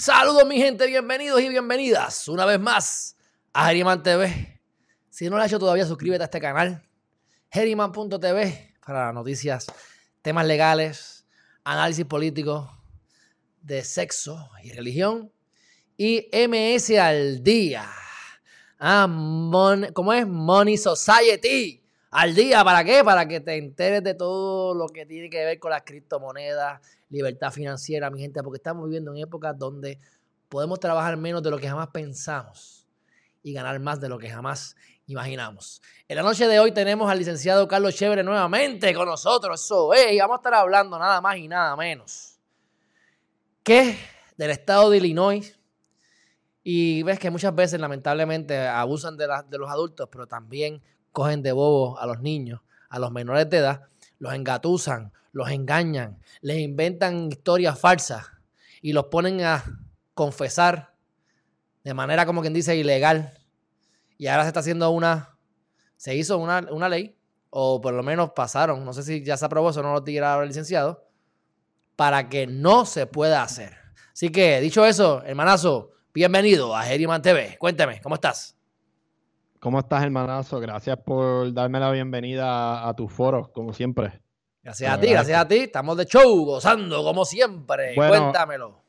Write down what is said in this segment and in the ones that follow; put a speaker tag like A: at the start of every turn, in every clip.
A: Saludos mi gente, bienvenidos y bienvenidas una vez más a Geriman TV. Si no lo has hecho todavía, suscríbete a este canal, geriman.tv, para noticias, temas legales, análisis político, de sexo y religión. Y MS al día. Ah, ¿cómo es? Money Society. Al día, ¿para qué? Para que te enteres de todo lo que tiene que ver con las criptomonedas, libertad financiera, mi gente, porque estamos viviendo en épocas donde podemos trabajar menos de lo que jamás pensamos y ganar más de lo que jamás imaginamos. En la noche de hoy tenemos al licenciado Carlos Chévere nuevamente con nosotros, eso es, y vamos a estar hablando nada más y nada menos que del estado de Illinois. Y ves que muchas veces lamentablemente abusan de, de los adultos, pero también cogen de bobo a los niños, a los menores de edad, los engatusan, los engañan, les inventan historias falsas y los ponen a confesar de manera como quien dice ilegal. Y ahora se está haciendo una, se hizo una, una ley, o por lo menos pasaron, no sé si ya se aprobó, eso no lo dirá el licenciado, para que no se pueda hacer. Así que, dicho eso, hermanazo, bienvenido a Geriman TV. Cuénteme, ¿cómo estás?
B: ¿Cómo estás, hermanazo? Gracias por darme la bienvenida a, tu foro, como siempre.
A: Gracias a ti, gracias a ti. Estamos de show, gozando como siempre. Cuéntamelo.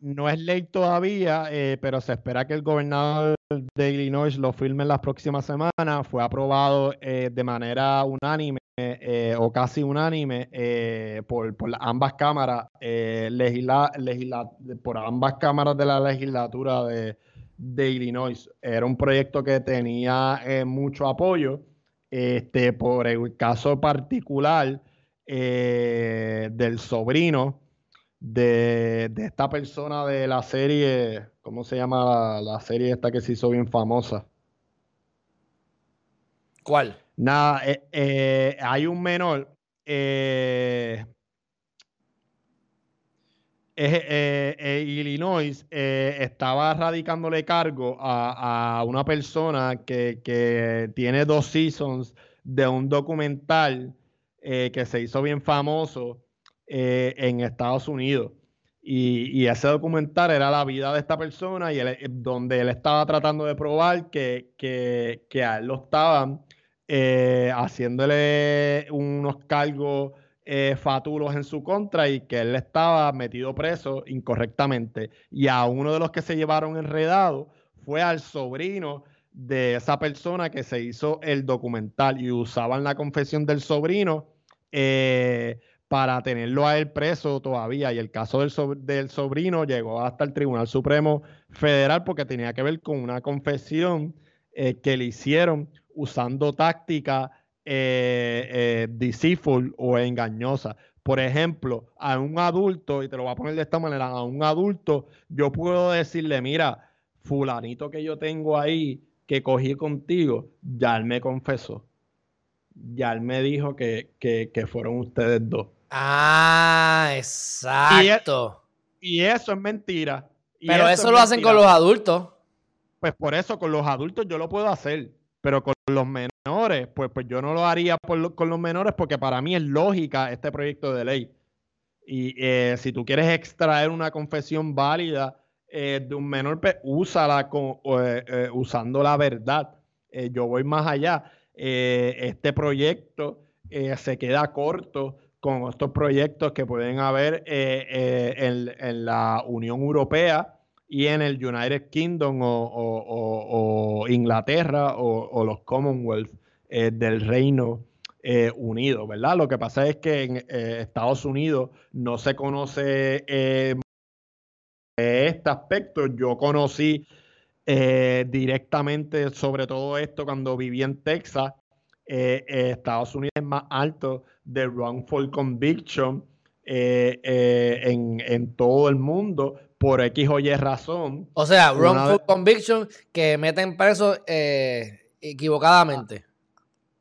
B: No es ley todavía, eh, pero se espera que el gobernador de Illinois lo firme en las próximas semanas. Fue aprobado eh, de manera unánime eh, o casi unánime por, ambas cámaras, legisla, por ambas cámaras de la legislatura de, de, Illinois. Era un proyecto que tenía mucho apoyo. Este, por el caso particular eh, del sobrino de, esta persona de la serie, ¿cómo se llama la, serie esta que se hizo bien famosa?
A: ¿Cuál?
B: Nada, eh, eh, hay un menor. Illinois estaba radicándole cargo a, una persona que, que, tiene dos seasons de un documental eh, que se hizo bien famoso eh, en Estados Unidos. Y, ese documental era la vida de esta persona y eh, donde él estaba tratando de probar que, a él lo estaban haciéndole unos cargos fatulos en su contra y que él estaba metido preso incorrectamente. Y a uno de los que se llevaron enredado fue al sobrino de esa persona que se hizo el documental y usaban la confesión del sobrino eh, para tenerlo a él preso todavía. Y el caso del, del, sobrino llegó hasta el Tribunal Supremo Federal porque tenía que ver con una confesión eh, que le hicieron usando táctica eh, deceitful o engañosa. Por ejemplo, a un adulto, y te lo voy a poner de esta manera, a un adulto yo puedo decirle, mira, fulanito que yo tengo ahí, que cogí contigo, ya él me confesó ya él me dijo que, fueron ustedes dos.
A: Ah, exacto.
B: Y, eso es mentira.
A: pero eso, lo hacen con los adultos.
B: Pues por eso, con los adultos yo lo puedo hacer. Pero con los menores, pues, pues yo no lo haría con los menores porque para mí es lógica este proyecto de ley. Y eh, si tú quieres extraer una confesión válida eh, de un menor, pues úsala con, eh, usando la verdad. yo voy más allá. Eh, este proyecto eh, se queda corto con estos proyectos que pueden haber eh, en, la Unión Europea y en el United Kingdom o, Inglaterra o, los Commonwealth del Reino Unido, ¿verdad? Lo que pasa es que en Estados Unidos no se conoce este aspecto. Yo conocí eh, directamente sobre todo esto cuando viví en Texas. Eh, eh, Estados Unidos es más alto de wrongful conviction en, todo el mundo por X o Y razón.
A: O sea, wrongful conviction que meten preso equivocadamente.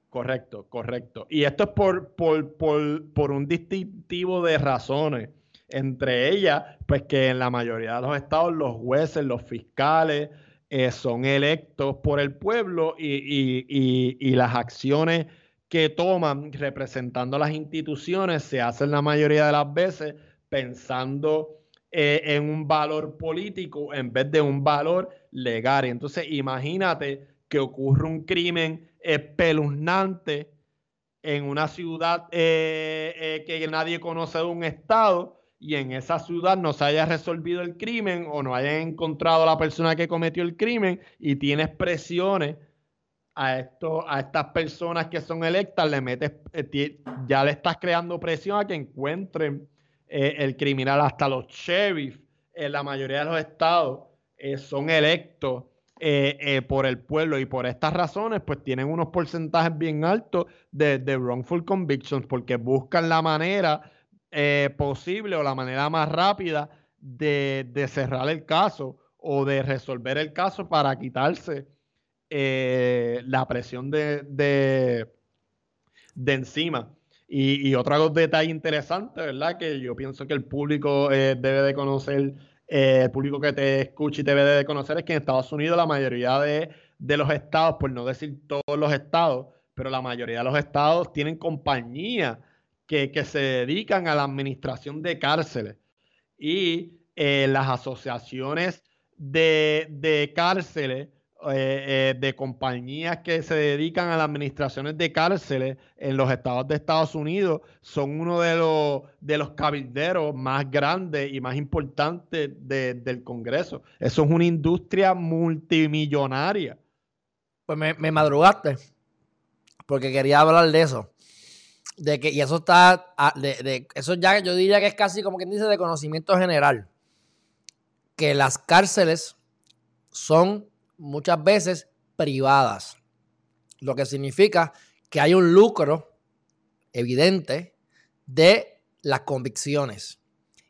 B: Correcto, correcto. Y esto es por, por, por, por un distintivo de razones. Entre ellas, pues que en la mayoría de los estados los jueces, los fiscales, eh, son electos por el pueblo y, las acciones que toman representando a las instituciones se hacen la mayoría de las veces pensando eh, en un valor político en vez de un valor legal. Entonces, imagínate que ocurre un crimen espeluznante en una ciudad eh, eh, que nadie conoce de un estado y en esa ciudad no se haya resolvido el crimen o no haya encontrado a la persona que cometió el crimen y tienes presiones a, esto, a estas personas que son electas, le metes, ya le estás creando presión a que encuentren el criminal. Hasta los sheriffs en la mayoría de los estados son electos eh, eh, por el pueblo y por estas razones, pues tienen unos porcentajes bien altos de, wrongful convictions porque buscan la manera eh, posible o la manera más rápida de, cerrar el caso o de resolver el caso para quitarse la presión de, de, encima. Y, y, otro detalle interesante, ¿verdad? Que yo pienso que el público debe de conocer eh, el público que te escucha y debe de conocer es que en Estados Unidos la mayoría de, los estados, por no decir todos los estados, pero la mayoría de los estados tienen compañías que, se dedican a la administración de cárceles. Y eh, las asociaciones de, de cárceles eh, eh, de compañías que se dedican a las administraciones de cárceles en los estados de Estados Unidos son uno de los, de los cabilderos más grandes y más importantes del Congreso. Eso es una industria multimillonaria.
A: Pues me, madrugaste, porque quería hablar de eso. De que, y eso está, ah, de, de, eso ya yo diría que es casi como quien dice de conocimiento general. Que las cárceles son muchas veces privadas, lo que significa que hay un lucro evidente de las convicciones.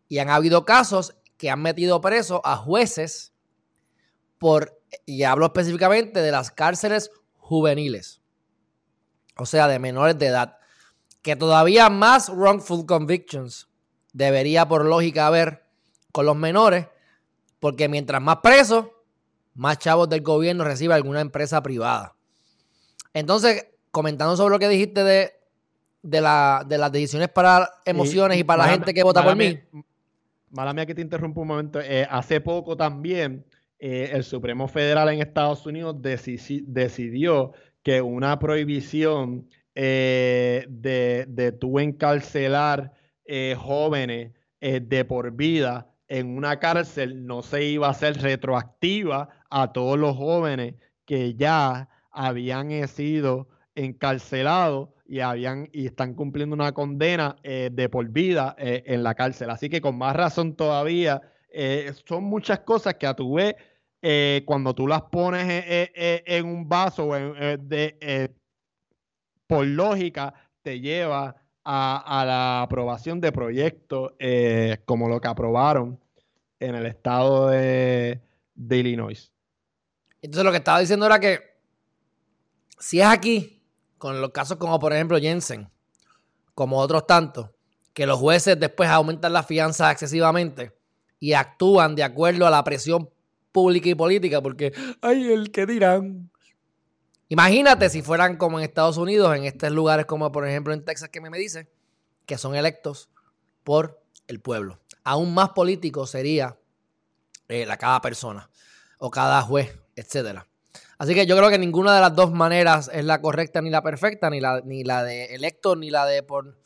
A: Y han habido casos que han metido preso a jueces por, y hablo específicamente de las cárceles juveniles, o sea, de menores de edad, que todavía más wrongful convictions debería por lógica haber con los menores, porque mientras más presos, más chavos del gobierno recibe alguna empresa privada. Entonces, comentando sobre lo que dijiste de, de, las decisiones para emociones y, para la gente que vota por mí.
B: Mala mía que te interrumpo un momento. Eh, hace poco también eh, el Supremo Federal en Estados Unidos decidió que una prohibición eh, de, de tú encarcelar jóvenes de por vida en una cárcel no se iba a hacer retroactiva a todos los jóvenes que ya habían sido encarcelados y habían y están cumpliendo una condena eh, de por vida eh, en la cárcel. Así que con más razón todavía, eh, son muchas cosas que a tu vez, cuando tú las pones en un vaso de, por lógica, te lleva a, a la aprobación de proyectos como lo que aprobaron en el estado de, Illinois.
A: Entonces lo que estaba diciendo era que si es aquí, con los casos como por ejemplo Jensen, como otros tantos, que los jueces después aumentan las fianzas excesivamente y actúan de acuerdo a la presión pública y política, porque, ay, el que dirán. Imagínate si fueran como en Estados Unidos, en estos lugares como por ejemplo en Texas que me dice, que son electos por el pueblo. Aún más político sería eh, la cada persona o cada juez etcétera. Así que yo creo que ninguna de las dos maneras es la correcta ni la perfecta, ni la, ni la de electo ni la de por.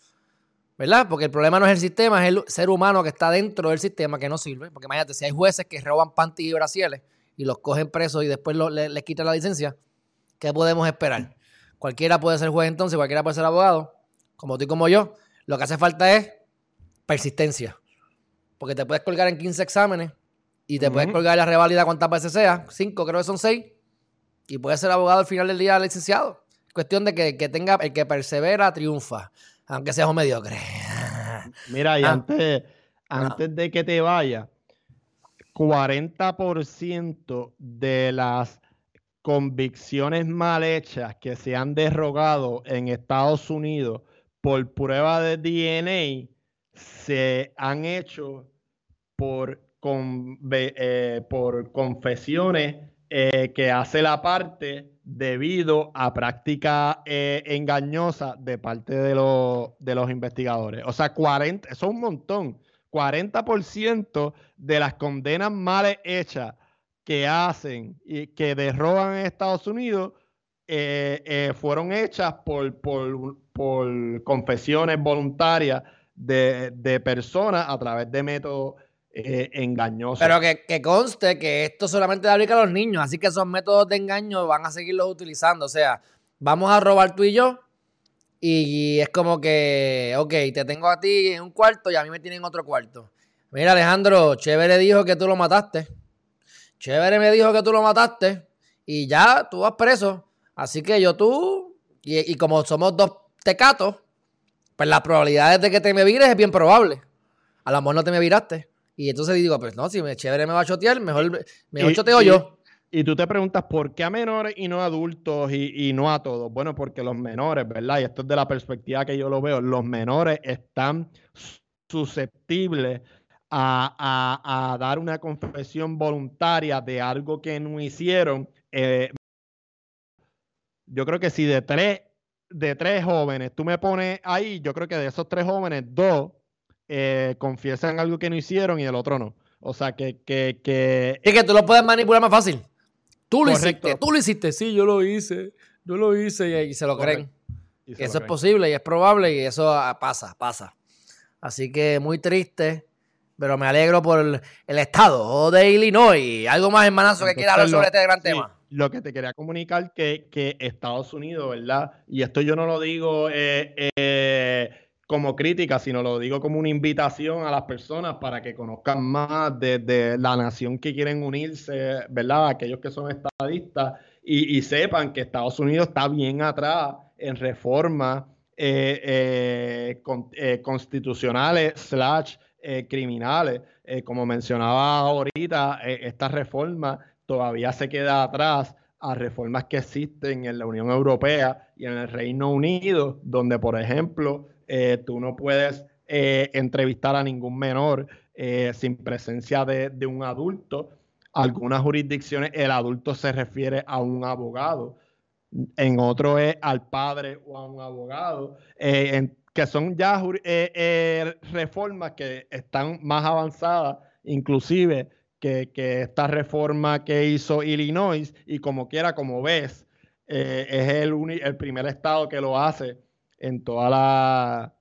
A: ¿Verdad? Porque el problema no es el sistema, es el ser humano que está dentro del sistema que no sirve. Porque imagínate, si hay jueces que roban panty y brasieles y los cogen presos y después les, quitan la licencia, ¿qué podemos esperar? Cualquiera puede ser juez entonces, cualquiera puede ser abogado, como tú y como yo. Lo que hace falta es persistencia. Porque te puedes colgar en 15 exámenes y te puedes colgar la reválida cuantas veces sea, cinco, creo que son seis, y puedes ser abogado al final del día licenciado. Cuestión de que, tenga, el que persevera triunfa, aunque seas un mediocre.
B: Mira, y ah. antes, antes de que te vaya, 40% de las convicciones mal hechas que se han derogado en Estados Unidos por prueba de DNA se han hecho por eh, por confesiones eh, que hace la parte debido a práctica eh, engañosa de parte de, de los investigadores. O sea, 40, eso es un montón. 40% de las condenas mal hechas que hacen y que derroban en Estados Unidos eh, fueron hechas por, por, por confesiones voluntarias de, de, personas a través de métodos eh, engañosos.
A: Pero que, que, conste que esto solamente aplica a los niños, así que esos métodos de engaño van a seguirlos utilizando. O sea, vamos a robar tú y yo. Y es como que, ok, te tengo a ti en un cuarto y a mí me tienen en otro cuarto. Mira, Alejandro, chévere dijo que tú lo mataste. Chévere me dijo que tú lo mataste. Y ya, tú vas preso. Así que yo tú, y, y como somos dos tecatos, pues las probabilidades de que te me vires es bien probable. A lo mejor no te me viraste. Y entonces digo, pues no, si me chévere me va a chotear, mejor, mejor choteo yo.
B: Y tú te preguntas, ¿por qué a menores y no a adultos y, y, no a todos? Bueno, porque los menores, ¿verdad? Y esto es de la perspectiva que yo lo veo, los menores están susceptibles a, a, a dar una confesión voluntaria de algo que no hicieron. Eh, yo creo que si de tres, de tres jóvenes tú me pones ahí, yo creo que de esos tres jóvenes, dos eh, confiesan algo que no hicieron y el otro no. O sea, que... que, que...
A: Es que tú lo puedes manipular más fácil. Tú lo Correcto. hiciste, tú lo hiciste, sí, yo lo hice, yo lo hice y, y se lo creen. Y se eso lo es creen. posible y es probable y eso pasa, pasa. Así que muy triste, pero me alegro por el, el estado de Illinois. Algo más, hermanazo, que quiera hablar sobre este gran sí, tema.
B: Lo que te quería comunicar que, que Estados Unidos, ¿verdad? Y esto yo no lo digo eh, eh, como crítica, sino lo digo como una invitación a las personas para que conozcan más de, de la nación que quieren unirse, ¿verdad? Aquellos que son estadistas y, sepan que Estados Unidos está bien atrás en reformas eh, con, constitucionales slash criminales. como mencionaba ahorita, esta reforma todavía se queda atrás a reformas que existen en la Unión Europea y en el Reino Unido, donde, por ejemplo, eh, tú no puedes eh, entrevistar a ningún menor eh, sin presencia de, un adulto. Algunas jurisdicciones el adulto se refiere a un abogado, en otro es al padre o a un abogado, en, que son ya reformas que están más avanzadas, inclusive que, que, esta reforma que hizo Illinois, y como quiera, como ves, eh, es el, el, primer estado que lo hace en toda la...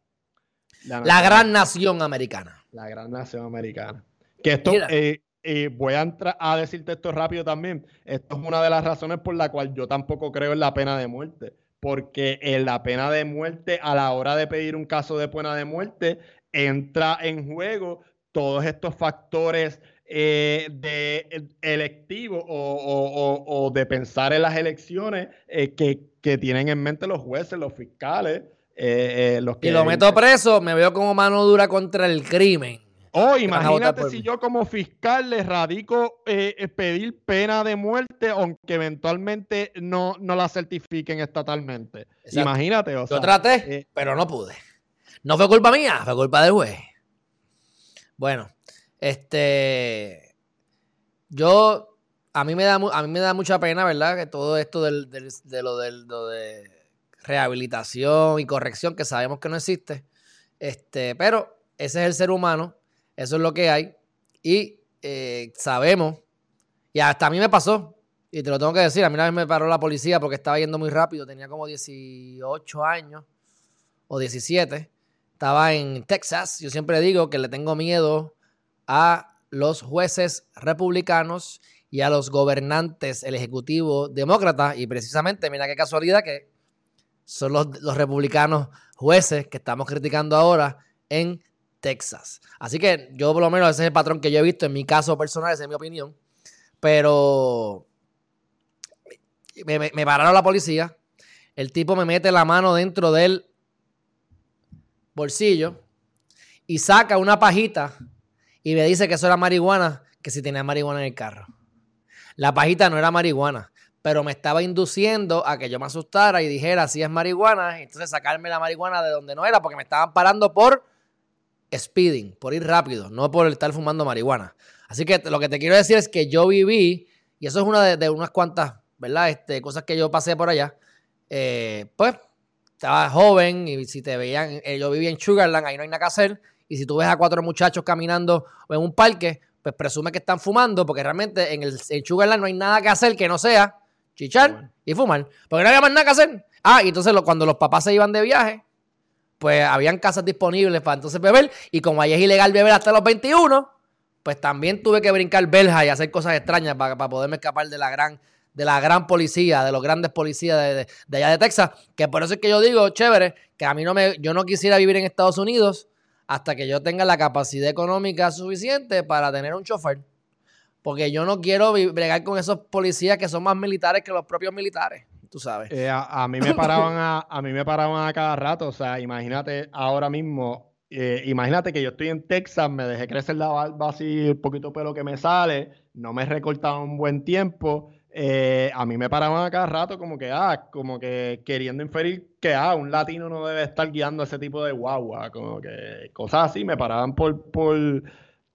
A: La, la gran nación americana.
B: La gran nación americana. Que esto, eh, eh, voy a, a, decirte esto rápido también, esto es una de las razones por la cual yo tampoco creo en la pena de muerte, porque en la pena de muerte, a la hora de pedir un caso de pena de muerte, entra en juego todos estos factores eh, de electivo o, o, o, de pensar en las elecciones eh, que, que, tienen en mente los jueces, los fiscales. Eh, los que,
A: y lo meto preso, me veo como mano dura contra el crimen.
B: Oh, imagínate si yo como fiscal le radico pedir pena de muerte, aunque eventualmente no, no la certifiquen estatalmente. Exacto. Imagínate. O
A: sea, yo traté, pero no pude. No fue culpa mía, fue culpa del juez. Bueno, este, yo, a mí me da, a mí me da mucha pena, ¿verdad? Que todo esto del, de lo, del, de rehabilitación y corrección, que sabemos que no existe, este, pero ese es el ser humano, eso es lo que hay, y eh, sabemos, y hasta a mí me pasó, y te lo tengo que decir, a mí una vez me paró la policía porque estaba yendo muy rápido, tenía como 18 años o 17, estaba en Texas, yo siempre digo que le tengo miedo a los jueces republicanos y a los gobernantes, el ejecutivo demócrata. Y precisamente, mira qué casualidad que son los, los republicanos jueces que estamos criticando ahora en Texas. Así que yo por lo menos ese es el patrón que yo he visto en mi caso personal, esa es mi opinión. Pero me, me, me pararon la policía, el tipo me mete la mano dentro del bolsillo y saca una pajita y me dice que eso era marihuana, que si tenía marihuana en el carro. La pajita no era marihuana, pero me estaba induciendo a que yo me asustara y dijera si es marihuana, entonces sacarme la marihuana de donde no era, porque me estaban parando por speeding, por ir rápido, no por estar fumando marihuana. Así que lo que te quiero decir es que yo viví, y eso es una de, de unas cuantas, ¿verdad? Este, cosas que yo pasé por allá. Eh, pues estaba joven y si te veían, eh, yo vivía en Sugarland, ahí no hay nada que hacer Y si tú ves a cuatro muchachos caminando en un parque, pues presume que están fumando, porque realmente en el en Sugarland no hay nada que hacer que no sea chichar y fumar. Porque no había más nada que hacer. Ah, y entonces cuando los papás se iban de viaje, pues habían casas disponibles para entonces beber. Y como ahí es ilegal beber hasta los 21, pues también tuve que brincar belja y hacer cosas extrañas para, para poderme escapar de la gran de la gran policía, de los grandes policías de, de, allá de Texas, que por eso es que yo digo, chévere, que a mí no me, yo no quisiera vivir en Estados Unidos hasta que yo tenga la capacidad económica suficiente para tener un chofer. Porque yo no quiero bregar con esos policías que son más militares que los propios militares, tú sabes.
B: Eh, a, mí me paraban a, a mí me paraban a cada rato, o sea, imagínate ahora mismo, eh, imagínate que yo estoy en Texas, me dejé crecer la barba así, el poquito pelo que me sale, no me he recortado un buen tiempo eh, a mí me paraban a cada rato como que, ah, como que queriendo inferir que, ah, un latino no debe estar guiando ese tipo de guagua, como que cosas así, me paraban por, por,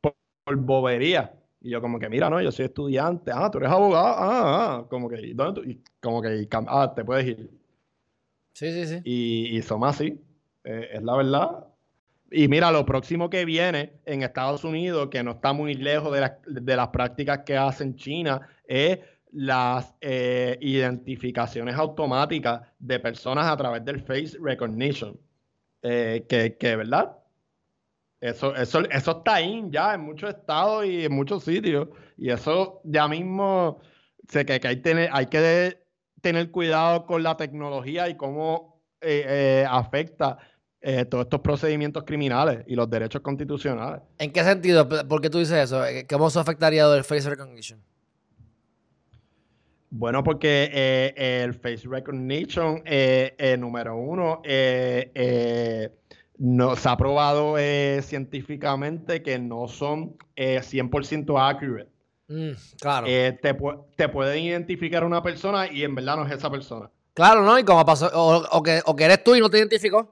B: por, bobería. Y yo como que, mira, no, yo soy estudiante, ah, tú eres abogado, ah, ah, como que, ¿dónde tú? Y como que, ah, te puedes ir.
A: Sí, sí, sí.
B: Y, y somos así, eh, es la verdad. Y mira, lo próximo que viene en Estados Unidos, que no está muy lejos de, de las prácticas que hacen China, es las eh, identificaciones automáticas de personas a través del face recognition. Eh, que, ¿verdad? Eso, eso, eso está ahí ya en muchos estados y en muchos sitios. Y eso ya mismo, sé que, que hay, tener, hay que tener cuidado con la tecnología y cómo eh, afecta todos estos procedimientos criminales y los derechos constitucionales.
A: ¿En qué sentido? ¿Por qué tú dices eso? ¿Cómo eso afectaría el face recognition?
B: Bueno, porque eh, el face recognition, eh, eh, número uno, no, se ha probado científicamente que no son 100% accurate. Mm, claro. Te, te, pueden identificar una persona y en verdad no es esa persona.
A: Claro, ¿no? Y como pasó, o, que, o que eres tú y no te identificó.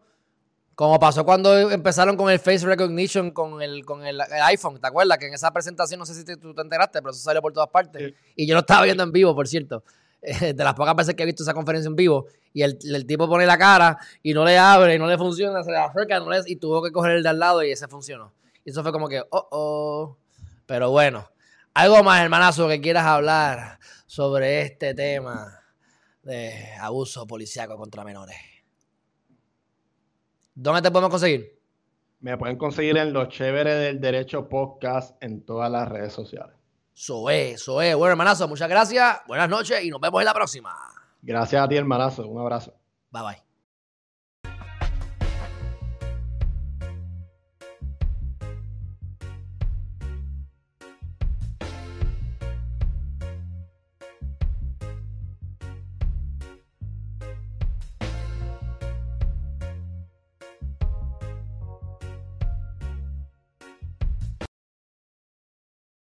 A: Como pasó cuando empezaron con el face recognition con el, con el, iPhone, ¿te acuerdas? Que en esa presentación, no sé si tú te enteraste, pero eso salió por todas partes. Y yo lo estaba viendo en vivo, por cierto. de las pocas veces que he visto esa conferencia en vivo. Y el, tipo pone la cara y no le abre y no le funciona, se le acerca no y tuvo que coger el de al lado y ese funcionó. Y eso fue como que, oh, oh. Pero bueno, algo más, hermanazo, que quieras hablar sobre este tema de abuso policíaco contra menores. ¿Dónde te podemos conseguir?
B: Me pueden conseguir en Los Chéveres del Derecho Podcast en todas las redes sociales.
A: Eso es, eso es. Bueno, hermanazo, muchas gracias. Buenas noches y nos vemos en la próxima.
B: Gracias a ti, hermanazo. Un abrazo.
A: Bye bye.